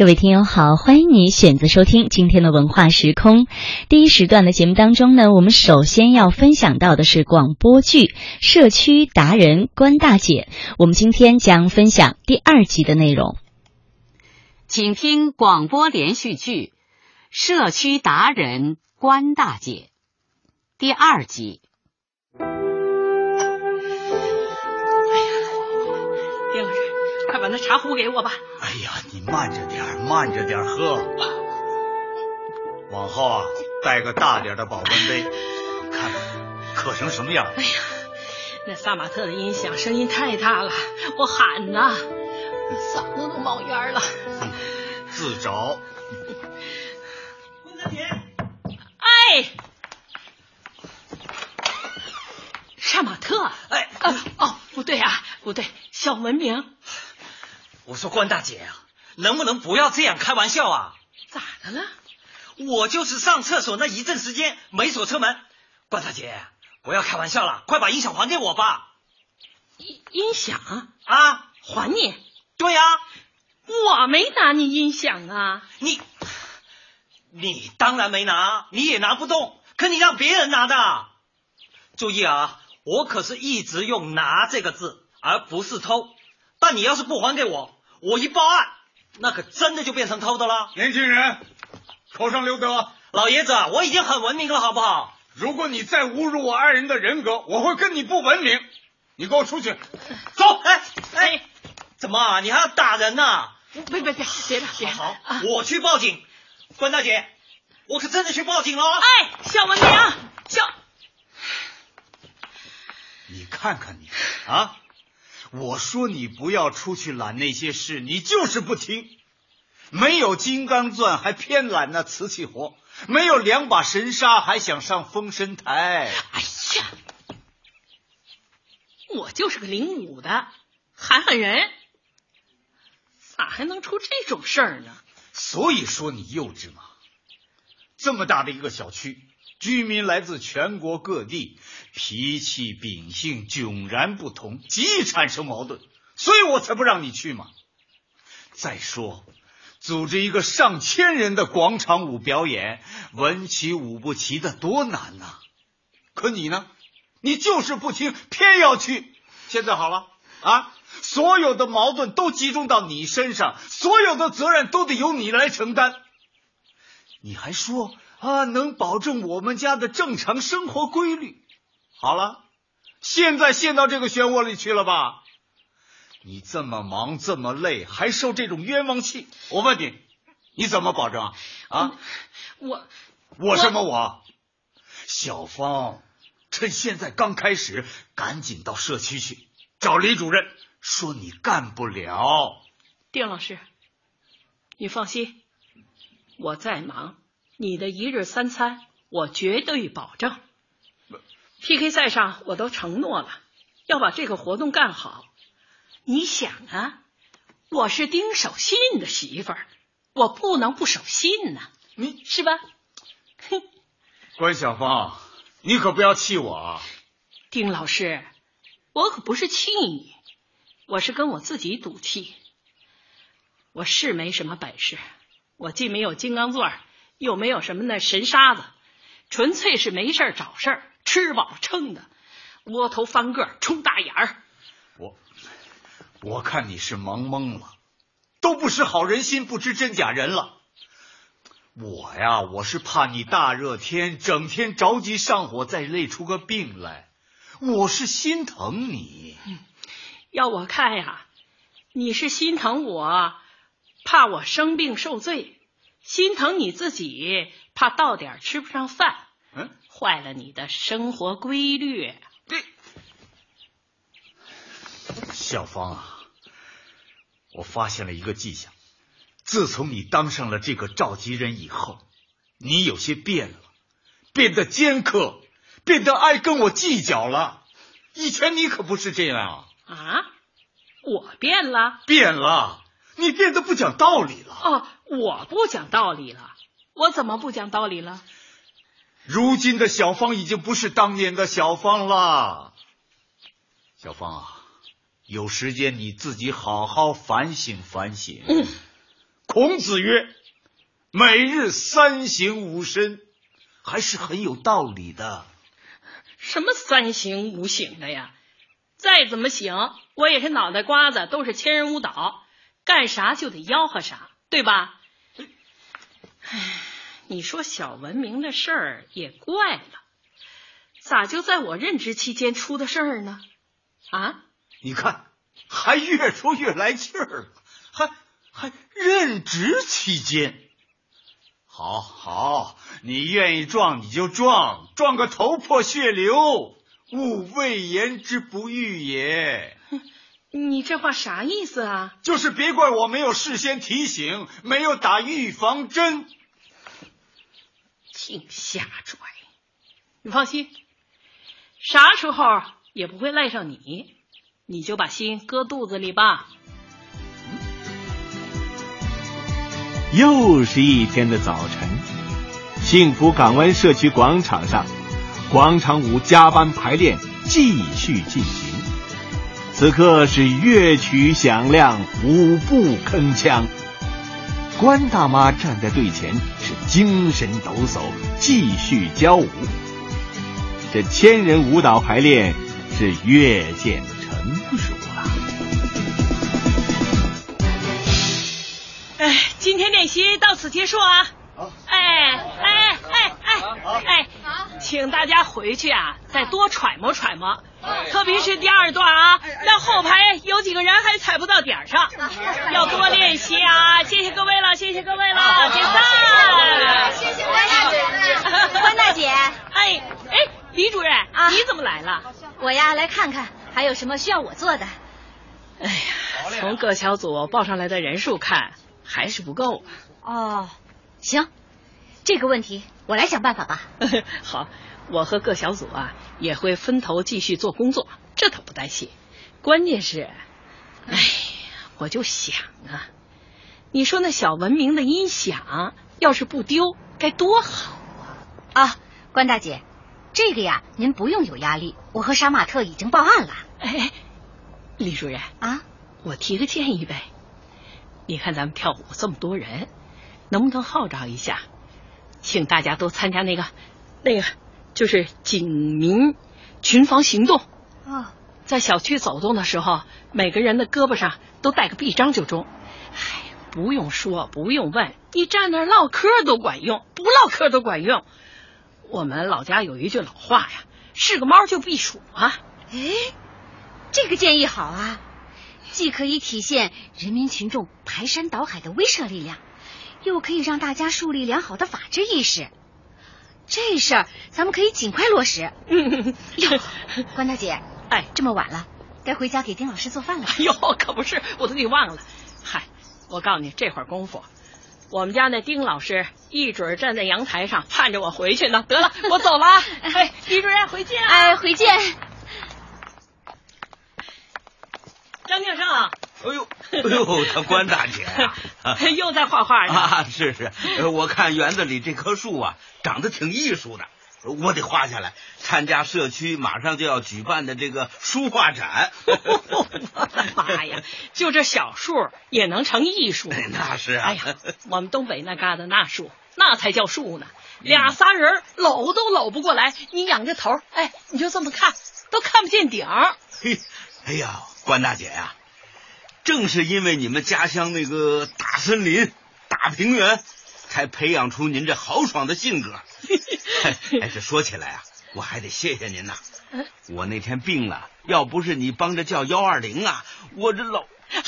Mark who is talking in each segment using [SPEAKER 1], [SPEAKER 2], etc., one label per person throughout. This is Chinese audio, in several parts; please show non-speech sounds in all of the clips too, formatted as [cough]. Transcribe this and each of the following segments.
[SPEAKER 1] 各位听友好，欢迎你选择收听今天的文化时空。第一时段的节目当中呢，我们首先要分享到的是广播剧《社区达人关大姐》。我们今天将分享第二集的内容，
[SPEAKER 2] 请听广播连续剧《社区达人关大姐》第二集。
[SPEAKER 3] 那茶壶给我吧！
[SPEAKER 4] 哎呀，你慢着点，慢着点喝。往后啊，带个大点的保温杯，看渴成什么样。
[SPEAKER 3] 哎呀，那萨马特的音响声音太大了，我喊呐，嗓子都冒烟了。
[SPEAKER 4] 自找。
[SPEAKER 3] 大姐，哎，萨马特，
[SPEAKER 5] 哎，
[SPEAKER 3] 哦，不对啊，不对，小文明。
[SPEAKER 5] 我说关大姐啊，能不能不要这样开玩笑啊？
[SPEAKER 3] 咋的了？
[SPEAKER 5] 我就是上厕所那一阵时间没锁车门。关大姐，不要开玩笑了，快把音响还给我吧。
[SPEAKER 3] 音音响
[SPEAKER 5] 啊，
[SPEAKER 3] 还你？
[SPEAKER 5] 对呀，
[SPEAKER 3] 我没拿你音响啊。
[SPEAKER 5] 你，你当然没拿，你也拿不动。可你让别人拿的。注意啊，我可是一直用“拿”这个字，而不是偷。但你要是不还给我，我一报案，那可真的就变成偷的了。
[SPEAKER 6] 年轻人，口上留德。
[SPEAKER 5] 老爷子，我已经很文明了，好不好？
[SPEAKER 6] 如果你再侮辱我爱人的人格，我会跟你不文明。你给我出去，
[SPEAKER 5] 走！哎哎，怎么，你还要打人呢？
[SPEAKER 3] 别别别，别打！别
[SPEAKER 5] 好，我去报警。关大姐，我可真的去报警了。
[SPEAKER 3] 哎，小文明，小，
[SPEAKER 4] 你看看你啊！我说你不要出去揽那些事，你就是不听。没有金刚钻还偏揽那瓷器活，没有两把神砂还想上封神台。
[SPEAKER 3] 哎呀，我就是个领舞的，喊喊人，咋还能出这种事儿呢？
[SPEAKER 4] 所以说你幼稚嘛。这么大的一个小区，居民来自全国各地。脾气秉性迥然不同，极易产生矛盾，所以我才不让你去嘛。再说，组织一个上千人的广场舞表演，文齐武不齐的多难呐！可你呢？你就是不听，偏要去。现在好了啊，所有的矛盾都集中到你身上，所有的责任都得由你来承担。你还说啊，能保证我们家的正常生活规律？好了，现在陷到这个漩涡里去了吧？你这么忙这么累，还受这种冤枉气，我问你，你怎么保证啊？啊，
[SPEAKER 3] 我
[SPEAKER 4] 我什么我？小芳，趁现在刚开始，赶紧到社区去找李主任，说你干不了。
[SPEAKER 3] 丁老师，你放心，我再忙，你的一日三餐我绝对保证。PK 赛上我都承诺了，要把这个活动干好。你想啊，我是丁守信的媳妇儿，我不能不守信呢。
[SPEAKER 4] 你
[SPEAKER 3] 是吧？
[SPEAKER 4] 哼，关小芳，你可不要气我啊！
[SPEAKER 3] 丁老师，我可不是气你，我是跟我自己赌气。我是没什么本事，我既没有金刚钻，又没有什么那神沙子，纯粹是没事找事儿。吃饱撑的，窝头翻个，冲大眼儿。
[SPEAKER 4] 我我看你是忙懵了，都不识好人心，不知真假人了。我呀，我是怕你大热天整天着急上火，再累出个病来。我是心疼你。
[SPEAKER 3] 要我看呀，你是心疼我，怕我生病受罪；心疼你自己，怕到点吃不上饭。
[SPEAKER 4] 嗯。
[SPEAKER 3] 坏了你的生活规律。
[SPEAKER 4] 对，小芳啊，我发现了一个迹象。自从你当上了这个召集人以后，你有些变了，变得尖刻，变得爱跟我计较了。以前你可不是这样
[SPEAKER 3] 啊！啊，我变了？
[SPEAKER 4] 变了，你变得不讲道理了。
[SPEAKER 3] 哦，我不讲道理了？我怎么不讲道理了？
[SPEAKER 4] 如今的小芳已经不是当年的小芳了，小芳啊，有时间你自己好好反省反省。
[SPEAKER 3] 嗯，
[SPEAKER 4] 孔子曰：“每日三省吾身。”
[SPEAKER 7] 还是很有道理的。
[SPEAKER 3] 什么三省吾省的呀？再怎么省，我也是脑袋瓜子，都是千人舞蹈，干啥就得吆喝啥，对吧？唉，你说小文明的事儿也怪了，咋就在我任职期间出的事儿呢？啊？
[SPEAKER 4] 你看，还越说越来气儿了，还还任职期间。好好，你愿意撞你就撞，撞个头破血流，勿谓言之不预也。
[SPEAKER 3] 你这话啥意思啊？
[SPEAKER 4] 就是别怪我没有事先提醒，没有打预防针。
[SPEAKER 3] 净瞎拽！你放心，啥时候也不会赖上你，你就把心搁肚子里吧。
[SPEAKER 8] 又是一天的早晨，幸福港湾社区广场上，广场舞加班排练继续进行。此刻是乐曲响亮，舞步铿锵。关大妈站在队前，是精神抖擞，继续教舞。这千人舞蹈排练是越见成熟了。
[SPEAKER 3] 哎，今天练习到此结束啊！好，哎哎哎哎哎，请大家回去啊，再多揣摩揣摩，特别是第二段啊，那后排有几个人还踩不到点上，要多练习啊！谢谢各位了，谢谢各位了，解散。
[SPEAKER 9] 谢谢关大姐，关大姐。
[SPEAKER 3] 哎哎，李主任啊，你怎么来了？
[SPEAKER 9] 我呀，来看看还有什么需要我做的。
[SPEAKER 3] 哎呀，从各小组报上来的人数看。还是不够
[SPEAKER 9] 哦，行，这个问题我来想办法吧。[laughs]
[SPEAKER 3] 好，我和各小组啊也会分头继续做工作，这倒不担心。关键是，哎，我就想啊，你说那小文明的音响要是不丢，该多好
[SPEAKER 9] 啊！啊，关大姐，这个呀，您不用有压力，我和杀马特已经报案了。
[SPEAKER 3] 哎，李主任
[SPEAKER 9] 啊，
[SPEAKER 3] 我提个建议呗。你看咱们跳舞这么多人，能不能号召一下，请大家都参加那个，那个就是警民群防行动
[SPEAKER 9] 啊，
[SPEAKER 3] 在小区走动的时候，每个人的胳膊上都带个臂章就中。哎，不用说，不用问，你站那唠嗑都管用，不唠嗑都管用。我们老家有一句老话呀，是个猫就避暑啊。
[SPEAKER 9] 哎，这个建议好啊。既可以体现人民群众排山倒海的威慑力量，又可以让大家树立良好的法治意识。这事儿咱们可以尽快落实。哟，[laughs] 关大姐，
[SPEAKER 3] 哎，
[SPEAKER 9] 这么晚了，该回家给丁老师做饭了。
[SPEAKER 3] 哎呦，可不是，我都给忘了。嗨，我告诉你，这会儿功夫，我们家那丁老师一准站在阳台上盼着我回去呢。得了，[laughs] 我走了。哎，李主任，回见。
[SPEAKER 9] 哎，回见。
[SPEAKER 3] 张庆胜，
[SPEAKER 7] 哎呦，哎呦，他关大姐啊，[laughs]
[SPEAKER 3] 又在画画
[SPEAKER 7] 呢。啊，是是，我看园子里这棵树啊，长得挺艺术的，我得画下来，参加社区马上就要举办的这个书画展。
[SPEAKER 3] 我 [laughs] 的妈呀，就这小树也能成艺术？[laughs]
[SPEAKER 7] 那是啊。
[SPEAKER 3] 哎呀，我们东北那旮瘩那树，那才叫树呢，俩仨人搂都搂不过来。你仰着头，哎，你就这么看，都看不见顶。
[SPEAKER 7] 嘿，哎呀。关大姐呀，正是因为你们家乡那个大森林、大平原，才培养出您这豪爽的性格。[laughs] 哎，这说起来啊，我还得谢谢您呐。我那天病了，要不是你帮着叫幺二零啊，我这老……
[SPEAKER 3] 嗨，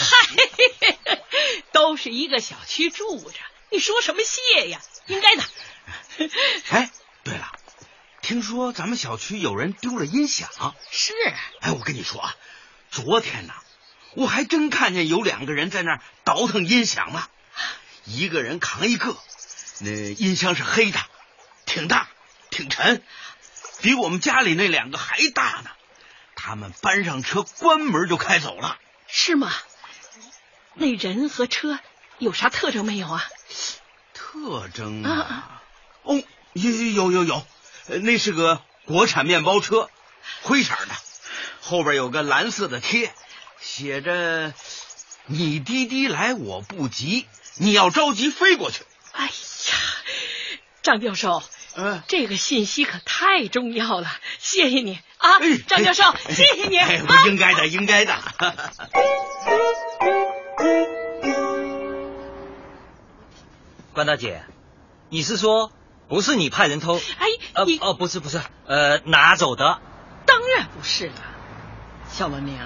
[SPEAKER 3] 都是一个小区住着，你说什么谢呀？应该的。
[SPEAKER 7] 哎，对了，听说咱们小区有人丢了音响。
[SPEAKER 3] 是。
[SPEAKER 7] 哎，我跟你说啊。昨天呢，我还真看见有两个人在那儿倒腾音响呢，一个人扛一个，那音箱是黑的，挺大，挺沉，比我们家里那两个还大呢。他们搬上车，关门就开走了。
[SPEAKER 3] 是吗？那人和车有啥特征没有啊？
[SPEAKER 7] 特征啊？哦，有有有有，那是个国产面包车，灰色的。后边有个蓝色的贴，写着“你滴滴来我不急，你要着急飞过去。
[SPEAKER 3] 哎呀，张教授，
[SPEAKER 7] 嗯，
[SPEAKER 3] 这个信息可太重要了，谢谢你啊，张教授，谢谢你。
[SPEAKER 7] 哎，我应该的，应该的。[laughs]
[SPEAKER 5] 关大姐，你是说不是你派人偷？
[SPEAKER 3] 哎，
[SPEAKER 5] 呃
[SPEAKER 3] 你
[SPEAKER 5] 哦，不是不是，呃，拿走的。
[SPEAKER 3] 当然不是了，小文明，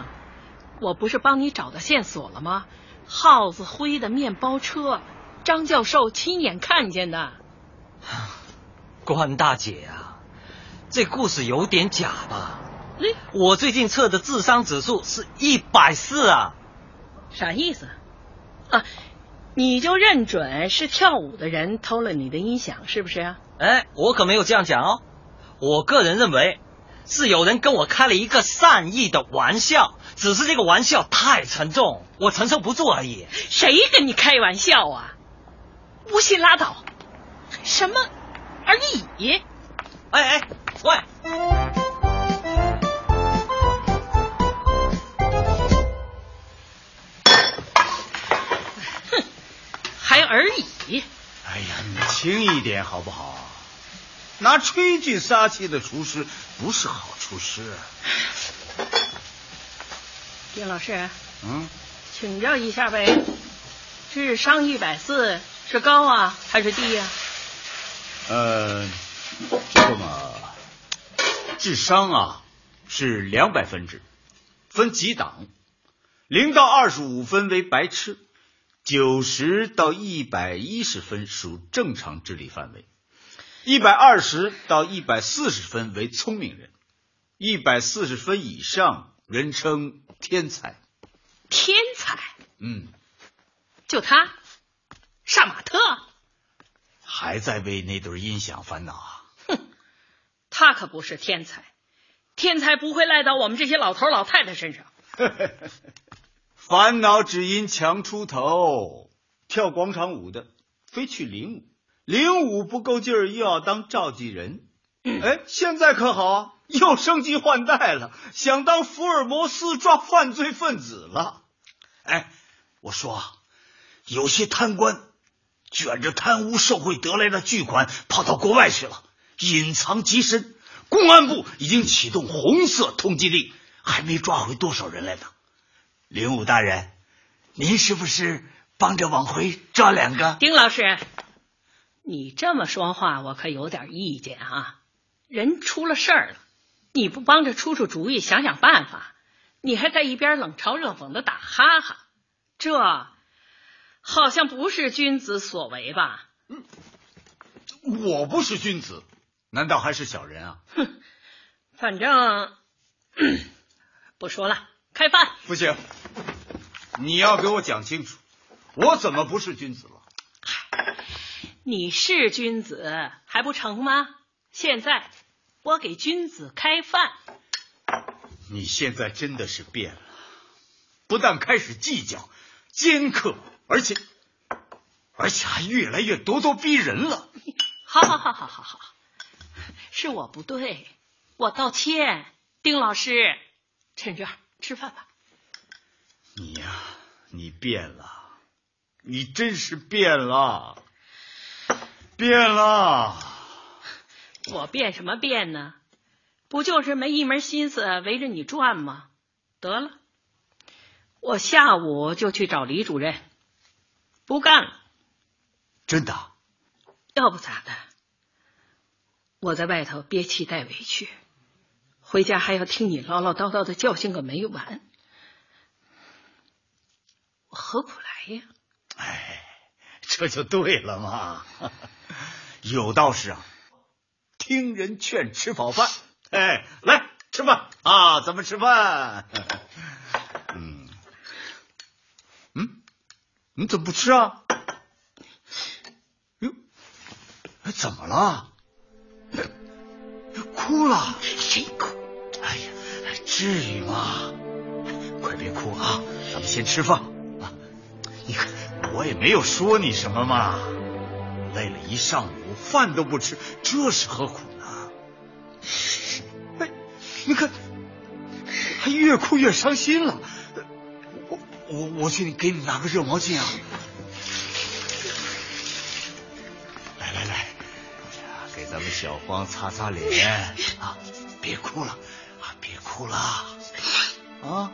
[SPEAKER 3] 我不是帮你找到线索了吗？耗子灰的面包车，张教授亲眼看见的。[sighs]
[SPEAKER 5] 关大姐啊，这故事有点假吧？
[SPEAKER 3] 哎，
[SPEAKER 5] 我最近测的智商指数是一百四啊。
[SPEAKER 3] 啥意思？啊，你就认准是跳舞的人偷了你的音响，是不是啊？
[SPEAKER 5] 哎，我可没有这样讲哦。我个人认为，是有人跟我开了一个善意的玩笑，只是这个玩笑太沉重，我承受不住而已。
[SPEAKER 3] 谁跟你开玩笑啊？不信拉倒，什么而已？
[SPEAKER 5] 哎哎，喂！
[SPEAKER 3] 哼还而已？
[SPEAKER 4] 哎呀，你轻一点好不好？拿炊具杀气的厨师不是好厨师啊。
[SPEAKER 3] 丁老师，
[SPEAKER 4] 嗯，
[SPEAKER 3] 请教一下呗，智商一百四是高啊还是低呀、
[SPEAKER 4] 呃，这个嘛，智商啊是两百分制，分几档，零到二十五分为白痴，九十到一百一十分属正常智力范围，一百二十到一百四十分为聪明人，一百四十分以上人称天才。
[SPEAKER 3] 天才？
[SPEAKER 4] 嗯，
[SPEAKER 3] 就他，杀马特，
[SPEAKER 4] 还在为那对音响烦恼啊？哼。
[SPEAKER 3] 他可不是天才，天才不会赖到我们这些老头老太太身上。[laughs]
[SPEAKER 4] 烦恼只因强出头，跳广场舞的非去领舞，领武不够劲儿又要当召集人。哎，现在可好啊，又升级换代了，想当福尔摩斯抓犯罪分子了。
[SPEAKER 7] 哎，我说啊，有些贪官卷着贪污受贿得来的巨款跑到国外去了，隐藏极深。公安部已经启动红色通缉令，还没抓回多少人来呢。领武大人，您是不是帮着往回抓两个？
[SPEAKER 3] 丁老师，你这么说话，我可有点意见啊。人出了事儿了，你不帮着出出主意，想想办法，你还在一边冷嘲热讽的打哈哈，这好像不是君子所为吧？
[SPEAKER 4] 嗯我不是君子，难道还是小人啊？
[SPEAKER 3] 哼反正不说了，开饭。
[SPEAKER 4] 不行，你要给我讲清楚，我怎么不是君子了？
[SPEAKER 3] 你是君子还不成吗？现在我给君子开饭。
[SPEAKER 4] 你现在真的是变了，不但开始计较、尖刻，而且而且还越来越咄咄逼人了。
[SPEAKER 3] 好好好好好好，是我不对，我道歉。丁老师，趁热吃饭吧。
[SPEAKER 4] 你呀、你变了，你真是变了，变了。
[SPEAKER 3] 我变什么变呢？不就是没一门心思围着你转吗？得了，我下午就去找李主任，不干了。
[SPEAKER 4] 真的？
[SPEAKER 3] 要不咋的？我在外头憋气带委屈，回家还要听你唠唠叨叨的教训个没完，我何苦来呀？
[SPEAKER 4] 哎，这就对了嘛。[laughs] 有道是啊，听人劝，吃饱饭。哎，来吃饭啊！咱们吃饭。嗯嗯，你怎么不吃啊？哟，哎怎么了？哭了？
[SPEAKER 3] 谁哭？
[SPEAKER 4] 哎呀，至于吗？快别哭啊，咱们先吃饭啊！你看，我也没有说你什么嘛。累了一上午，饭都不吃，这是何苦呢？哎，你看，他越哭越伤心了。我我我去给你拿个热毛巾啊。来来来，给咱们小黄擦擦脸啊！别哭了啊！别哭了啊！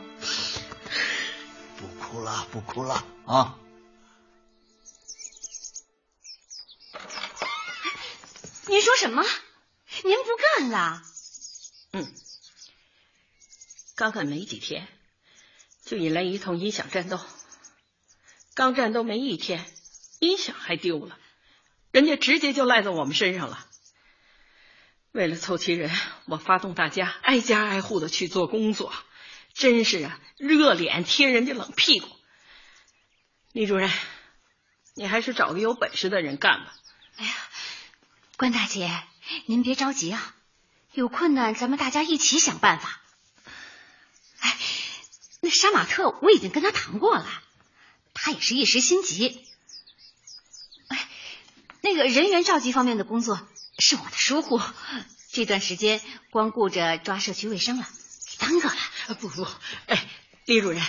[SPEAKER 4] 不哭了，不哭了啊！
[SPEAKER 9] 您说什么？您不干了？
[SPEAKER 3] 嗯，刚干没几天，就引来一通音响战斗。刚战斗没一天，音响还丢了，人家直接就赖在我们身上了。为了凑齐人，我发动大家挨家挨户的去做工作，真是啊，热脸贴人家冷屁股。李主任，你还是找个有本事的人干吧。
[SPEAKER 9] 哎呀，关大姐，您别着急啊，有困难咱们大家一起想办法。哎，那杀马特我已经跟他谈过了，他也是一时心急。哎，那个人员召集方面的工作是我的疏忽，这段时间光顾着抓社区卫生了，给耽搁了。
[SPEAKER 3] 不不，哎，李主任，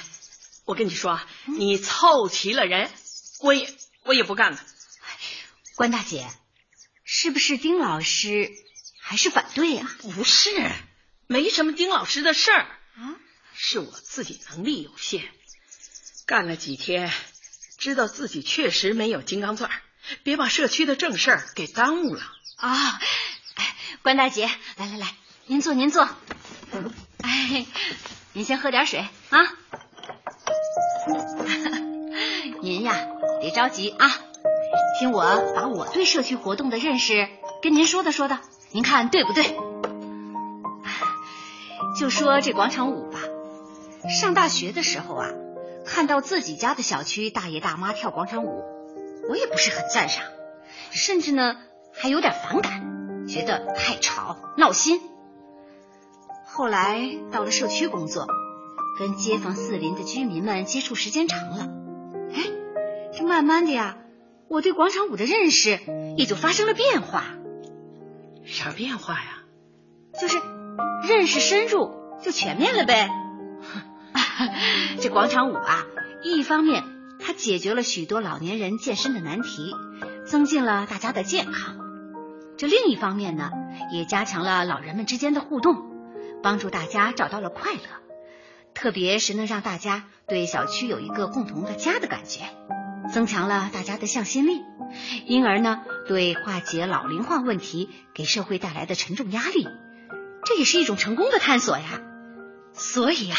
[SPEAKER 3] 我跟你说啊，你凑齐了人，我也我也不干了。
[SPEAKER 9] 关大姐，是不是丁老师还是反对呀、
[SPEAKER 3] 不是，没什么丁老师的事儿
[SPEAKER 9] 啊？
[SPEAKER 3] 是我自己能力有限，干了几天，知道自己确实没有金刚钻，别把社区的正事儿给耽误了。
[SPEAKER 9] 啊，哎，关大姐，来来来，您坐您坐。哎，您先喝点水啊。[laughs] 您呀，别着急啊，听我把我对社区活动的认识跟您说道说道，您看对不对？就说这广场舞吧，上大学的时候啊，看到自己家的小区大爷大妈跳广场舞，我也不是很赞赏，甚至呢还有点反感，觉得太吵闹心。后来到了社区工作，跟街坊四邻的居民们接触时间长了，哎，这慢慢的呀，我对广场舞的认识也就发生了变化，
[SPEAKER 3] 啥变化呀？
[SPEAKER 9] 就是认识深入就全面了呗。[laughs] 这广场舞啊，一方面它解决了许多老年人健身的难题，增进了大家的健康；这另一方面呢，也加强了老人们之间的互动，帮助大家找到了快乐。特别是能让大家对小区有一个共同的家的感觉，增强了大家的向心力，因而呢，对化解老龄化问题给社会带来的沉重压力，这也是一种成功的探索呀。所以啊，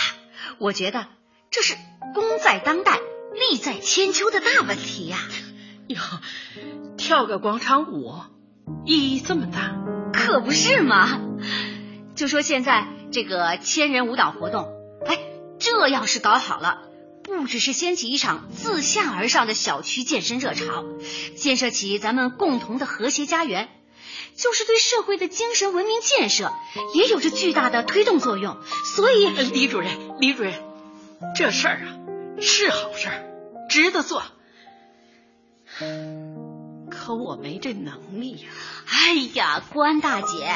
[SPEAKER 9] 我觉得这是功在当代、利在千秋的大问题呀。
[SPEAKER 3] 哟，跳个广场舞意义这么大，
[SPEAKER 9] 可不是嘛？就说现在这个千人舞蹈活动，哎，这要是搞好了，不只是掀起一场自下而上的小区健身热潮，建设起咱们共同的和谐家园，就是对社会的精神文明建设也有着巨大的推动作用。所以，
[SPEAKER 3] 呃李主任，李主任，这事儿啊是好事儿，值得做。可我没这能力呀、
[SPEAKER 9] 哎呀，关大姐，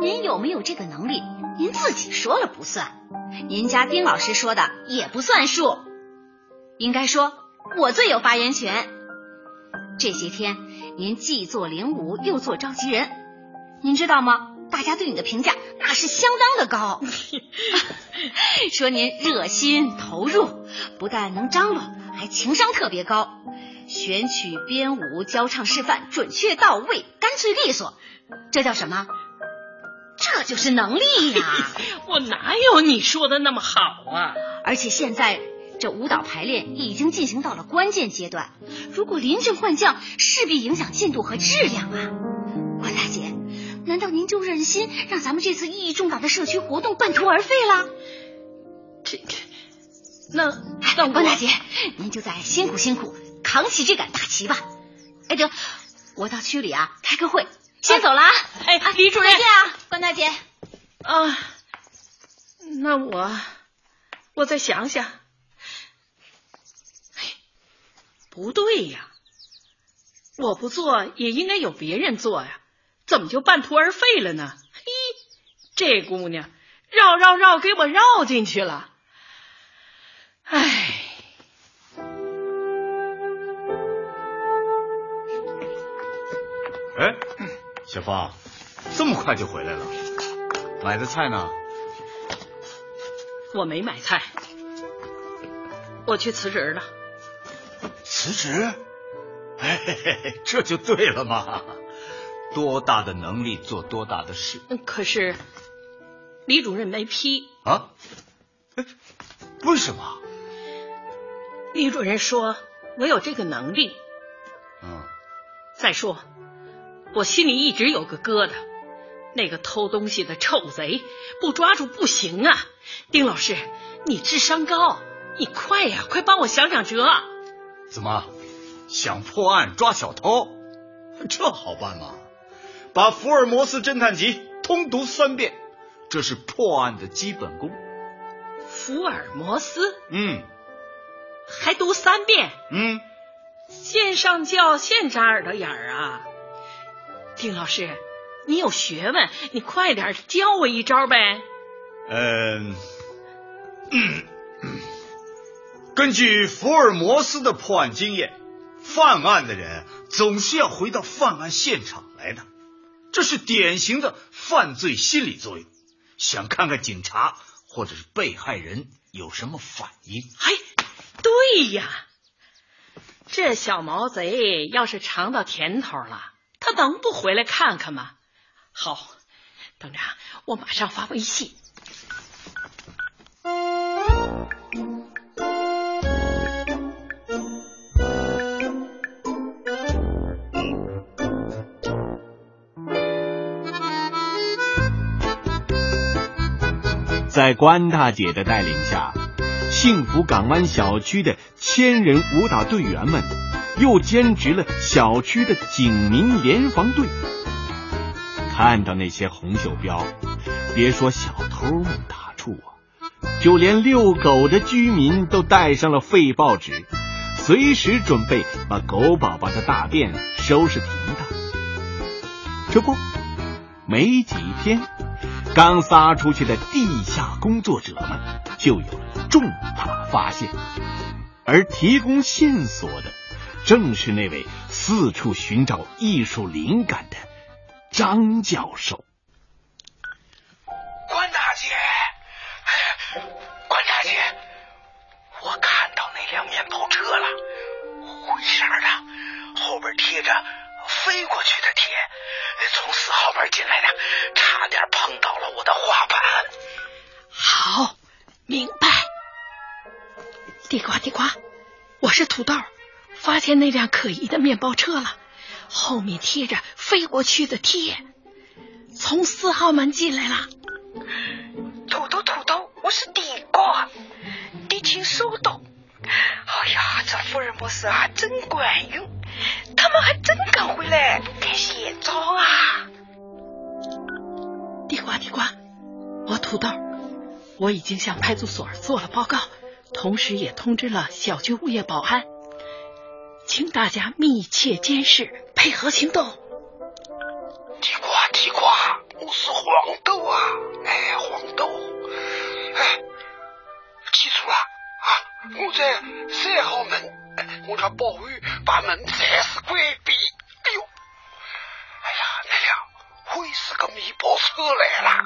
[SPEAKER 9] 您有没有这个能力？您自己说了不算，您家丁老师说的也不算数。应该说，我最有发言权。这些天，您既做领舞，又做召集人，您知道吗？大家对你的评价那是相当的高，[laughs] 说您热心投入，不但能张罗，还情商特别高。选曲编舞、教唱示范准确到位、干脆利索，这叫什么？这就是能力呀！[laughs]
[SPEAKER 3] 我哪有你说的那么好啊？
[SPEAKER 9] 而且现在这舞蹈排练已经进行到了关键阶段，如果临阵换将，势必影响进度和质量啊！关大姐，难道您就忍心让咱们这次意义重大的社区活动半途而废了？
[SPEAKER 3] 这这，那
[SPEAKER 9] 哎，
[SPEAKER 3] 那我
[SPEAKER 9] 关大姐，您就再辛苦辛苦，扛起这杆大旗吧。哎，得，我到区里啊开个会，先走了啊。
[SPEAKER 3] 哎
[SPEAKER 9] 啊
[SPEAKER 3] 李主任
[SPEAKER 9] 再见啊，关大姐。
[SPEAKER 3] 啊，那我我再想想。哎，不对呀，我不做也应该有别人做呀，怎么就半途而废了呢？嘿，这姑娘绕绕绕给我绕进去了。哎，
[SPEAKER 4] 哎，小芳，这么快就回来了？买的菜呢？
[SPEAKER 3] 我没买菜，我去辞职了。
[SPEAKER 4] 辞职？哎，这就对了嘛！多大的能力做多大的事。
[SPEAKER 3] 可是李主任没批
[SPEAKER 4] 啊？为什么？
[SPEAKER 3] 李主任说我有这个能力。
[SPEAKER 4] 嗯。
[SPEAKER 3] 再说，我心里一直有个疙瘩，那个偷东西的臭贼不抓住不行啊！丁老师，你智商高，你快呀，快帮我想想辙。
[SPEAKER 4] 怎么，想破案抓小偷？这好办吗？把《福尔摩斯侦探集》通读三遍，这是破案的基本功。
[SPEAKER 3] 福尔摩斯？
[SPEAKER 4] 嗯。
[SPEAKER 3] 还读三遍？
[SPEAKER 4] 嗯。
[SPEAKER 3] 线上教，线扎耳朵眼儿啊！丁老师，你有学问，你快点教我一招呗。
[SPEAKER 4] 嗯，[clears throat] 根据福尔摩斯的破案经验，犯案的人总是要回到犯案现场来的，这是典型的犯罪心理作用，想看看警察或者是被害人有什么反应。
[SPEAKER 3] 哎，对呀。这小毛贼要是尝到甜头了，他能不回来看看吗？好，等着，我马上发微信。
[SPEAKER 8] 在关大姐的带领下。幸福港湾小区的千人舞蹈队员们，又兼职了小区的警民联防队。看到那些红袖标，别说小偷们打怵啊，就连遛狗的居民都带上了废报纸，随时准备把狗宝宝的大便收拾停当。这不，没几天，刚撒出去的地下工作者们就有了。重大发现，而提供线索的正是那位四处寻找艺术灵感的张教授。
[SPEAKER 10] 关大姐，关大姐，我看到那辆面包车了，灰色的，后边贴着飞过去的铁，从四号门进来的，差点碰到了我的画板。
[SPEAKER 3] 好，明白。地瓜地瓜，我是土豆，发现那辆可疑的面包车了，后面贴着飞过去的贴，从四号门进来了。
[SPEAKER 10] 土豆土豆，我是地瓜，地勤收到。哎呀，这福尔摩斯啊，真管用，他们还真敢回来该写招啊！
[SPEAKER 3] 地瓜地瓜，我土豆，我已经向派出所做了报告。同时也通知了小区物业保安，请大家密切监视，配合行动。
[SPEAKER 10] 地瓜，地瓜，我是黄豆啊！哎，黄豆，哎，记住了啊！我在三号门，我让保安把门暂时关闭。哎呦，哎呀，那辆灰色的面包车来了，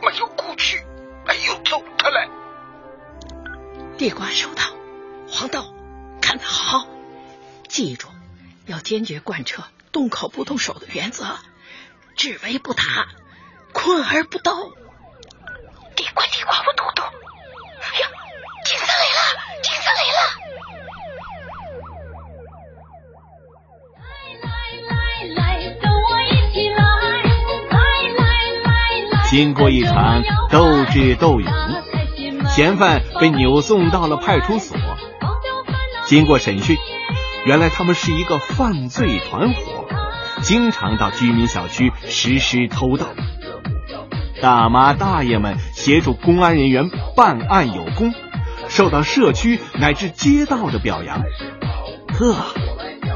[SPEAKER 10] 没有过去，没有走出来。
[SPEAKER 3] 地瓜收到，黄豆看得好，记住要坚决贯彻动口不动手的原则，只为不打，困而不斗。
[SPEAKER 10] 地瓜地瓜，我豆豆，
[SPEAKER 8] 经过一场斗智斗勇。嫌犯被扭送到了派出所。经过审讯，原来他们是一个犯罪团伙，经常到居民小区实施偷盗。大妈大爷们协助公安人员办案有功，受到社区乃至街道的表扬。呵，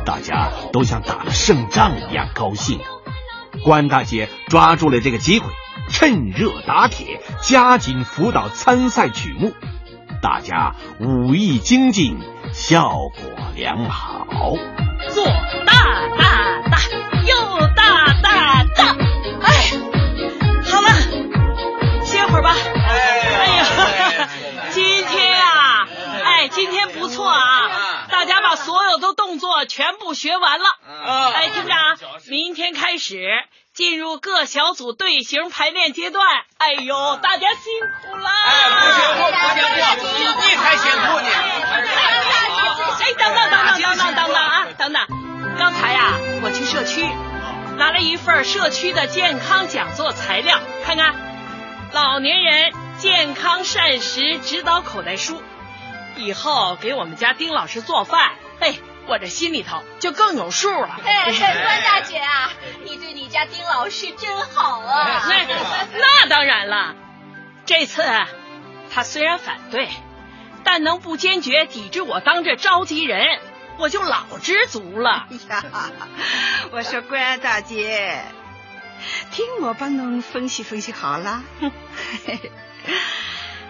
[SPEAKER 8] 大家都像打了胜仗一样高兴。关大姐抓住了这个机会。趁热打铁，加紧辅导参赛曲目，大家武艺精进，效果良好。
[SPEAKER 3] 左大大大，右大大大，哎，好了，歇会儿吧。哎呀，今天呀，哎，今天不错啊，大家把所有的动作全部学完了。哎，厅长，明天开始。进入各小组队形排练阶段。哎呦，大家辛苦了！
[SPEAKER 6] 哎，不辛苦，不辛苦，你你才辛苦呢。
[SPEAKER 3] 哎，等等等等等等等等啊，等等！刚才呀、我去社区拿了一份社区的健康讲座材料，看看老年人健康膳食指导口袋书。以后给我们家丁老师做饭，嘿，我这心里头就更有数了。
[SPEAKER 9] 哎，关大姐啊，你对你家丁老师真好啊！
[SPEAKER 3] 那 [laughs] 那当然了，这次他虽然反对，但能不坚决抵制我当这召集人，我就老知足了。
[SPEAKER 11] 呀，我说关大姐，听我帮侬分析分析好了。[laughs]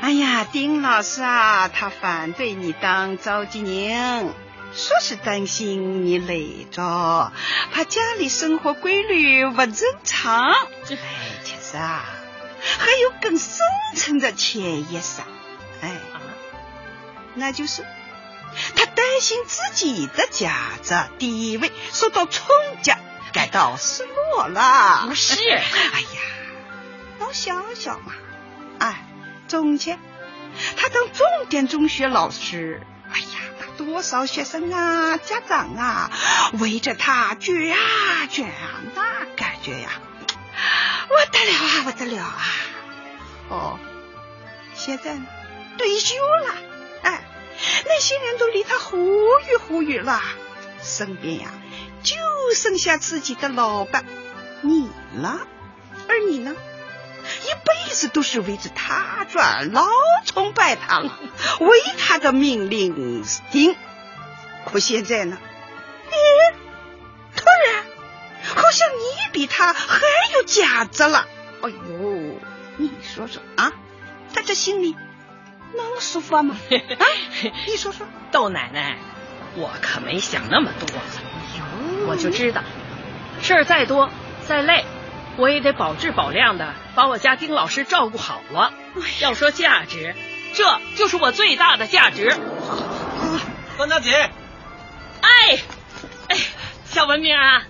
[SPEAKER 11] 哎呀，丁老师啊，他反对你当召集人，说是担心你累着，怕家里生活规律不正常。哎，其实啊，还有更深层的潜意识，哎，那就是他担心自己的价值地位受到冲击，感到失落了。
[SPEAKER 3] 不是 [laughs]
[SPEAKER 11] 哎呀，侬想想嘛，哎，从前他当重点中学老师，多少学生啊、家长啊围着他卷啊卷啊，那感觉呀，不得了啊，不得了啊！哦，现在，退休了，哎，那些人都离他忽远忽远了，身边呀就剩下自己的老伴你了，而你呢，一辈子都是围着他转，老崇拜他了，为他的命令听。可现在呢，你突然好像你比他还有价值了。哎呦，你说说啊，他这心里能舒服吗？啊，你说说。[laughs]
[SPEAKER 3] 豆奶奶，我可没想那么多，我就知道，事儿再多再累，我也得保质保量的把我家丁老师照顾好了。要说价值，这就是我最大的价值。
[SPEAKER 5] 关大姐，
[SPEAKER 3] 哎，哎，小文明啊，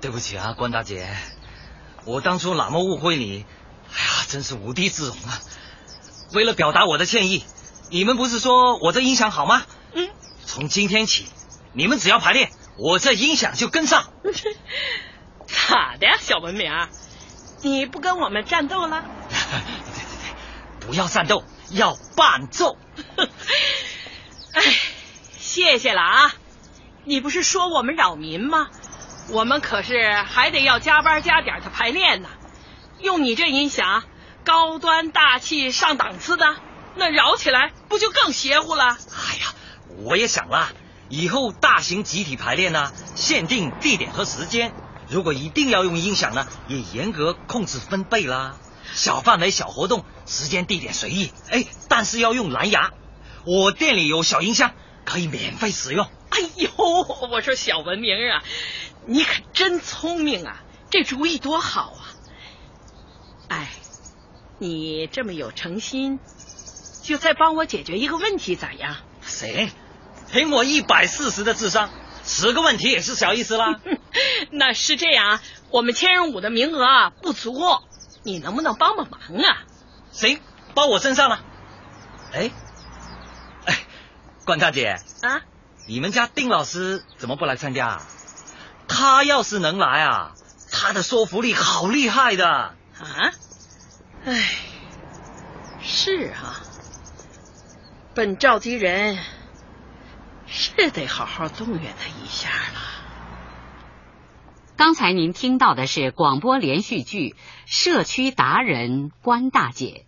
[SPEAKER 5] 对不起啊，关大姐，我当初哪么误会你？哎呀，真是无地自容啊！为了表达我的歉意，你们不是说我这音响好吗？
[SPEAKER 3] 嗯，
[SPEAKER 5] 从今天起，你们只要排练，我这音响就跟上。[laughs]
[SPEAKER 3] 咋的呀，小文明？你不跟我们战斗了？[laughs]
[SPEAKER 5] 不要战斗，要伴奏。[laughs]
[SPEAKER 3] 哎，谢谢了啊！你不是说我们扰民吗？我们可是还得要加班加点的排练呢。用你这音响，高端大气上档次的，那扰起来不就更邪乎了？
[SPEAKER 5] 哎呀，我也想了，以后大型集体排练呢，限定地点和时间。如果一定要用音响呢，也严格控制分贝啦。小范围、小活动，时间地点随意。哎，但是要用蓝牙。我店里有小音箱，可以免费使用。
[SPEAKER 3] 哎呦，我说小文明啊，你可真聪明啊，这主意多好啊！哎，你这么有诚心，就再帮我解决一个问题咋样？
[SPEAKER 5] 行，凭我一百四十的智商，十个问题也是小意思啦。[laughs]
[SPEAKER 3] 那是这样啊，我们千人舞的名额啊不足，你能不能帮帮忙啊？
[SPEAKER 5] 行，包我身上了。哎，哎，关大姐
[SPEAKER 3] 啊，
[SPEAKER 5] 你们家丁老师怎么不来参加啊？他要是能来啊，他的说服力好厉害的。
[SPEAKER 3] 啊，哎，是啊，本召集人是得好好动员他一下了。
[SPEAKER 2] 刚才您听到的是广播连续剧《社区达人关大姐》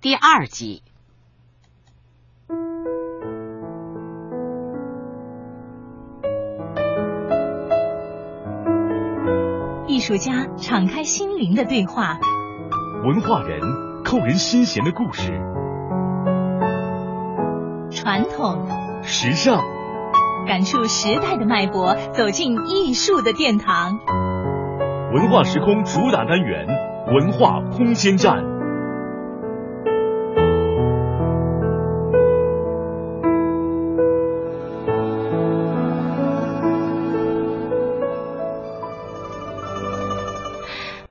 [SPEAKER 2] 第二集。
[SPEAKER 1] 艺术家敞开心灵的对话，
[SPEAKER 8] 文化人扣人心弦的故事，
[SPEAKER 1] 传统
[SPEAKER 8] 时尚
[SPEAKER 1] 感触时代的脉搏，走进艺术的殿堂。
[SPEAKER 8] 文化时空主打单元：文化空间站。